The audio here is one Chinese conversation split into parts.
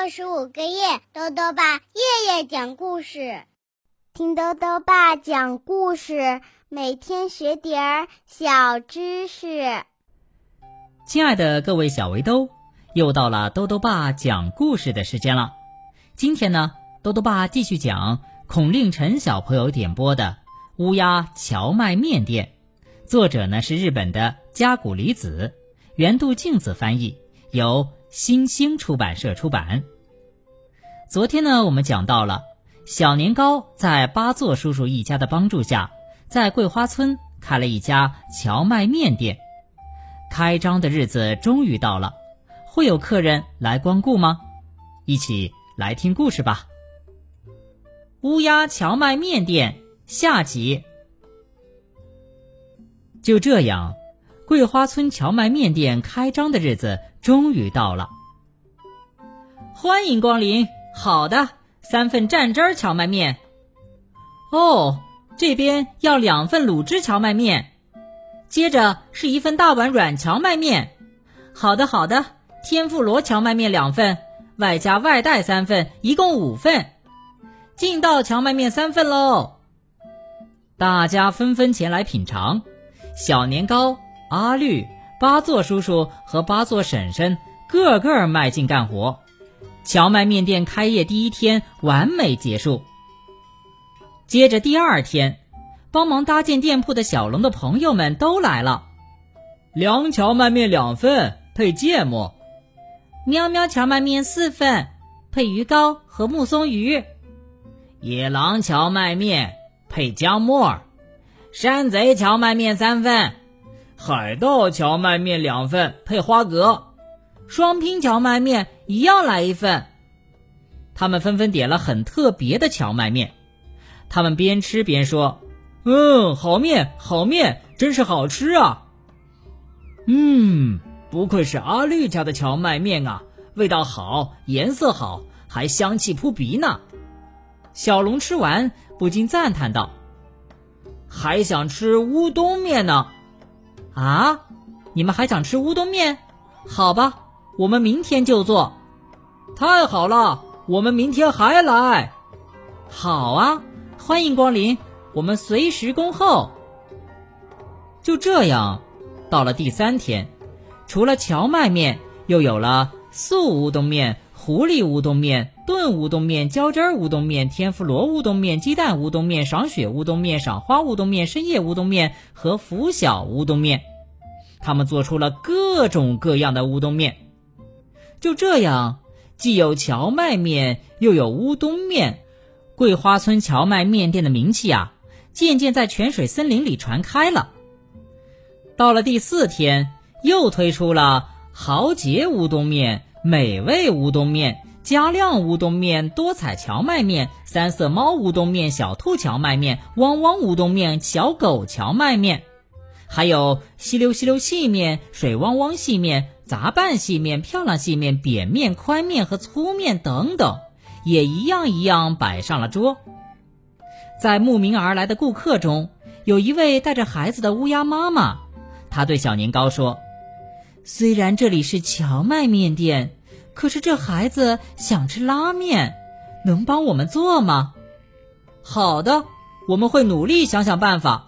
六十五个夜，豆豆爸夜夜讲故事，听豆豆爸讲故事，每天学点儿小知识。亲爱的各位小围兜，又到了豆豆爸讲故事的时间了。今天呢，豆豆爸继续讲孔令晨小朋友点播的《乌鸦荞麦面店》，作者呢是日本的加古里子，原度镜子翻译，由。新兴出版社出版。昨天呢，我们讲到了小年糕在八座叔叔一家的帮助下，在桂花村开了一家荞麦面店。开张的日子终于到了，会有客人来光顾吗？一起来听故事吧。乌鸦荞麦面店下集。就这样。桂花村荞麦面店开张的日子终于到了，欢迎光临。好的，三份蘸汁儿荞麦面。哦，这边要两份卤汁荞麦面，接着是一份大碗软荞麦面。好的，好的，天妇罗荞麦面两份，外加外带三份，一共五份。劲道荞麦面三份喽。大家纷纷前来品尝，小年糕。阿绿、八座叔叔和八座婶婶个个卖劲干活，荞麦面店开业第一天完美结束。接着第二天，帮忙搭建店铺的小龙的朋友们都来了。凉荞麦面两份配芥末，喵喵荞麦面四份配鱼糕和木松鱼，野狼荞麦面配姜末，山贼荞麦面三份。海盗荞麦面两份配花蛤，双拼荞麦面一样来一份。他们纷纷点了很特别的荞麦面，他们边吃边说：“嗯，好面，好面，真是好吃啊！”嗯，不愧是阿绿家的荞麦面啊，味道好，颜色好，还香气扑鼻呢。小龙吃完不禁赞叹道：“还想吃乌冬面呢。”啊，你们还想吃乌冬面？好吧，我们明天就做。太好了，我们明天还来。好啊，欢迎光临，我们随时恭候。就这样，到了第三天，除了荞麦面，又有了素乌冬面、狐狸乌冬面、炖乌冬面、浇汁乌冬面、天妇罗乌冬面、鸡蛋乌冬面、赏雪乌冬面、赏花乌冬面、深夜乌冬面和拂晓乌冬面。他们做出了各种各样的乌冬面，就这样，既有荞麦面，又有乌冬面。桂花村荞麦面店的名气啊，渐渐在泉水森林里传开了。到了第四天，又推出了豪杰乌冬面、美味乌冬面、加量乌冬面、多彩荞麦面、三色猫乌冬面、小兔荞麦面、汪汪乌冬面、小狗荞麦面。还有稀溜稀溜细面、水汪汪细面、杂拌细面、漂亮细面、扁面、宽面和粗面等等，也一样一样摆上了桌。在慕名而来的顾客中，有一位带着孩子的乌鸦妈妈，她对小年糕说：“虽然这里是荞麦面店，可是这孩子想吃拉面，能帮我们做吗？”“好的，我们会努力想想办法。”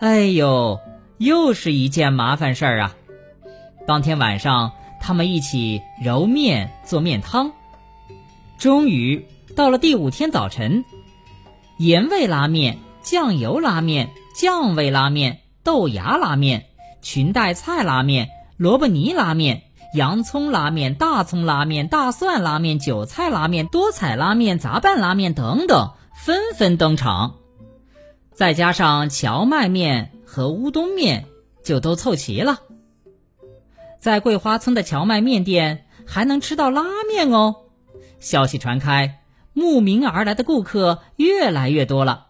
哎呦，又是一件麻烦事儿啊！当天晚上，他们一起揉面做面汤。终于到了第五天早晨，盐味拉面、酱油拉面、酱味拉面、豆芽拉面、裙带菜拉面、萝卜泥拉面、洋葱拉面、大葱拉面、大蒜拉面、韭菜拉面、多彩拉面、杂拌拉面等等，纷纷登场。再加上荞麦面和乌冬面，就都凑齐了。在桂花村的荞麦面店还能吃到拉面哦！消息传开，慕名而来的顾客越来越多了。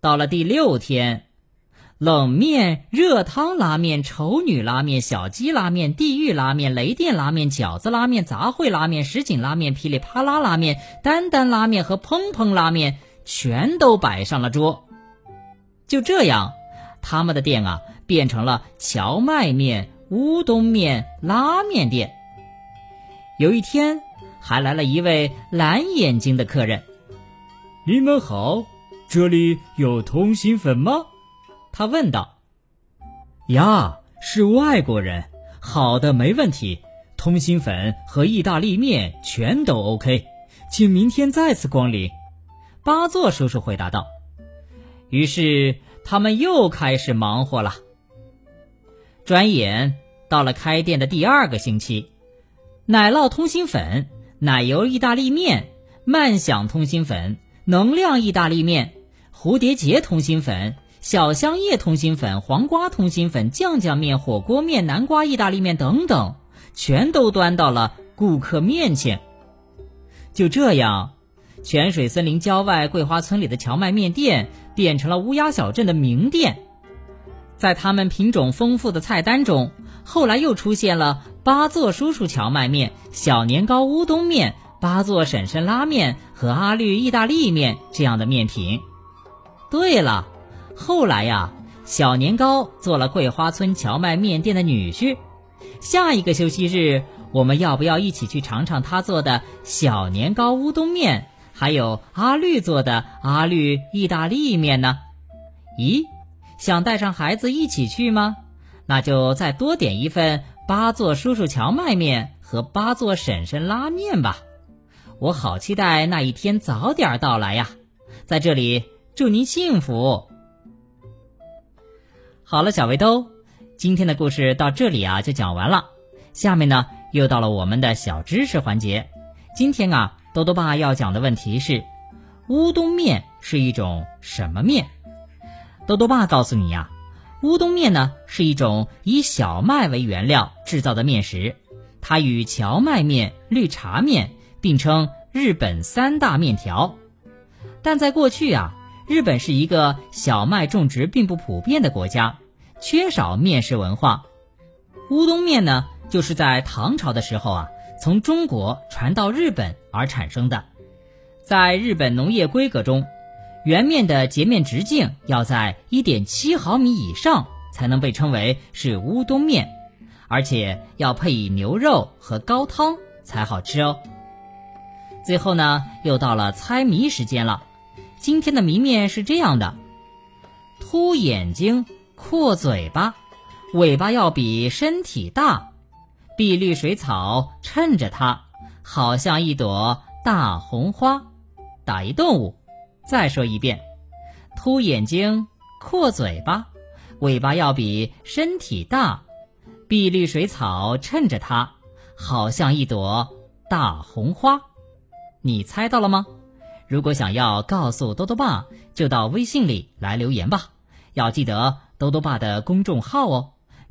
到了第六天，冷面、热汤拉面、丑女拉面、小鸡拉面、地狱拉面、雷电拉面、饺子拉面、杂烩拉面、什锦拉面、噼里啪啦拉面、丹丹拉面和砰砰拉面全都摆上了桌。就这样，他们的店啊变成了荞麦面、乌冬面拉面店。有一天，还来了一位蓝眼睛的客人。你们好，这里有通心粉吗？他问道。呀，是外国人。好的，没问题。通心粉和意大利面全都 OK，请明天再次光临。巴座叔叔回答道。于是他们又开始忙活了。转眼到了开店的第二个星期，奶酪通心粉、奶油意大利面、慢享通心粉、能量意大利面、蝴蝶结通心粉。小香叶通心粉、黄瓜通心粉、酱酱面、火锅面、南瓜意大利面等等，全都端到了顾客面前。就这样，泉水森林郊外桂花村里的荞麦面店变成了乌鸦小镇的名店。在他们品种丰富的菜单中，后来又出现了八座叔叔荞麦面、小年糕乌冬面、八座婶婶拉面和阿绿意大利面这样的面品。对了。后来呀，小年糕做了桂花村荞麦面店的女婿。下一个休息日，我们要不要一起去尝尝他做的小年糕乌冬面，还有阿绿做的阿绿意大利面呢？咦，想带上孩子一起去吗？那就再多点一份八座叔叔荞麦面和八座婶婶拉面吧。我好期待那一天早点到来呀！在这里祝您幸福。好了，小围兜，今天的故事到这里啊就讲完了。下面呢又到了我们的小知识环节。今天啊，多多爸要讲的问题是：乌冬面是一种什么面？多多爸告诉你呀，乌冬面呢是一种以小麦为原料制造的面食，它与荞麦面、绿茶面并称日本三大面条。但在过去啊，日本是一个小麦种植并不普遍的国家。缺少面食文化，乌冬面呢，就是在唐朝的时候啊，从中国传到日本而产生的。在日本农业规格中，圆面的截面直径要在一点七毫米以上才能被称为是乌冬面，而且要配以牛肉和高汤才好吃哦。最后呢，又到了猜谜时间了。今天的谜面是这样的：凸眼睛。阔嘴巴，尾巴要比身体大，碧绿水草衬着它，好像一朵大红花。打一动物。再说一遍：凸眼睛，阔嘴巴，尾巴要比身体大，碧绿水草衬着它，好像一朵大红花。你猜到了吗？如果想要告诉多多爸，就到微信里来留言吧。要记得。多多爸的公众号哦，